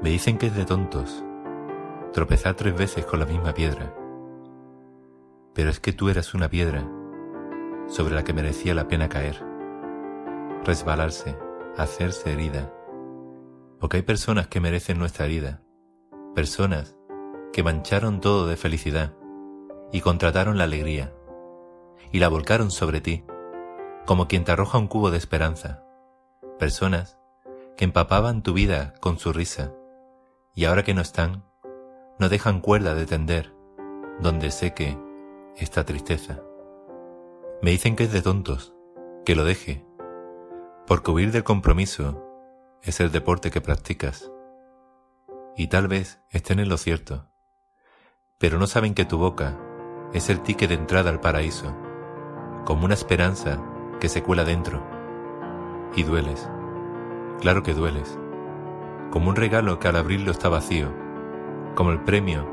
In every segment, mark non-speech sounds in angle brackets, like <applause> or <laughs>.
Me dicen que es de tontos tropezar tres veces con la misma piedra. Pero es que tú eras una piedra sobre la que merecía la pena caer, resbalarse, hacerse herida. Porque hay personas que merecen nuestra herida, personas que mancharon todo de felicidad y contrataron la alegría y la volcaron sobre ti, como quien te arroja un cubo de esperanza. Personas que empapaban tu vida con su risa y ahora que no están, no dejan cuerda de tender donde sé que esta tristeza. Me dicen que es de tontos, que lo deje, porque huir del compromiso es el deporte que practicas. Y tal vez estén en lo cierto, pero no saben que tu boca es el ticket de entrada al paraíso, como una esperanza que se cuela dentro. Y dueles, claro que dueles, como un regalo que al abrirlo está vacío, como el premio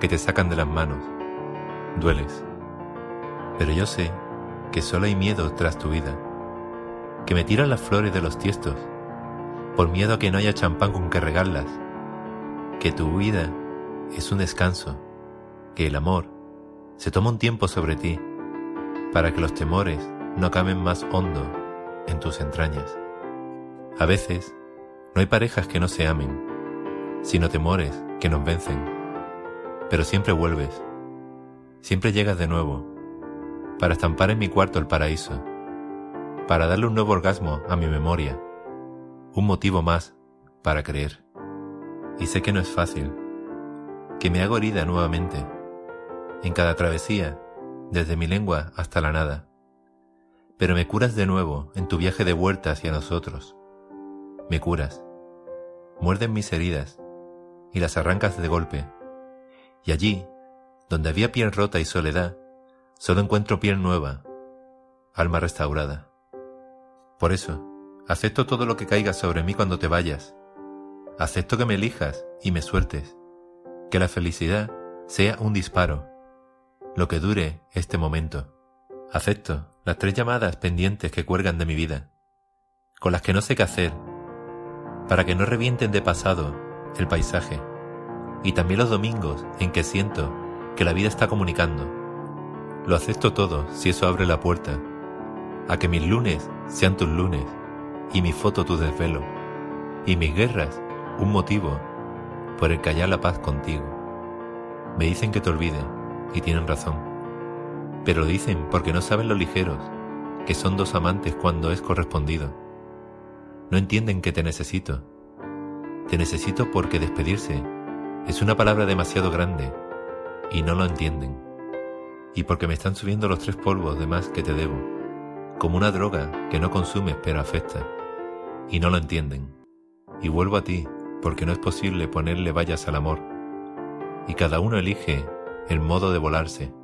que te sacan de las manos. Dueles. Pero yo sé que solo hay miedo tras tu vida, que me tiran las flores de los tiestos, por miedo a que no haya champán con que regarlas, que tu vida es un descanso, que el amor se toma un tiempo sobre ti, para que los temores no acaben más hondo en tus entrañas. A veces, no hay parejas que no se amen, sino temores que nos vencen. Pero siempre vuelves, siempre llegas de nuevo, para estampar en mi cuarto el paraíso, para darle un nuevo orgasmo a mi memoria, un motivo más para creer. Y sé que no es fácil, que me hago herida nuevamente, en cada travesía, desde mi lengua hasta la nada. Pero me curas de nuevo en tu viaje de vuelta hacia nosotros. Me curas. Muerden mis heridas y las arrancas de golpe. Y allí, donde había piel rota y soledad, solo encuentro piel nueva, alma restaurada. Por eso, acepto todo lo que caiga sobre mí cuando te vayas. Acepto que me elijas y me sueltes. Que la felicidad sea un disparo, lo que dure este momento. Acepto las tres llamadas pendientes que cuelgan de mi vida, con las que no sé qué hacer, para que no revienten de pasado el paisaje, y también los domingos en que siento que la vida está comunicando. Lo acepto todo si eso abre la puerta a que mis lunes sean tus lunes y mi foto tu desvelo y mis guerras un motivo por el callar la paz contigo. Me dicen que te olvide y tienen razón, pero dicen porque no saben lo ligeros que son dos amantes cuando es correspondido. No entienden que te necesito te necesito porque despedirse es una palabra demasiado grande y no lo entienden. Y porque me están subiendo los tres polvos de más que te debo, como una droga que no consumes pero afecta. Y no lo entienden. Y vuelvo a ti porque no es posible ponerle vallas al amor. Y cada uno elige el modo de volarse.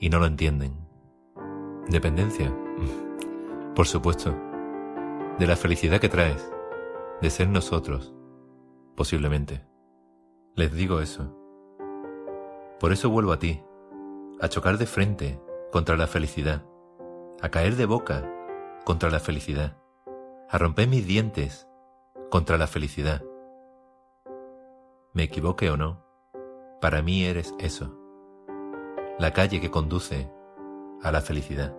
Y no lo entienden. Dependencia. <laughs> Por supuesto. De la felicidad que traes. De ser nosotros posiblemente. Les digo eso. Por eso vuelvo a ti, a chocar de frente contra la felicidad, a caer de boca contra la felicidad, a romper mis dientes contra la felicidad. Me equivoque o no, para mí eres eso, la calle que conduce a la felicidad.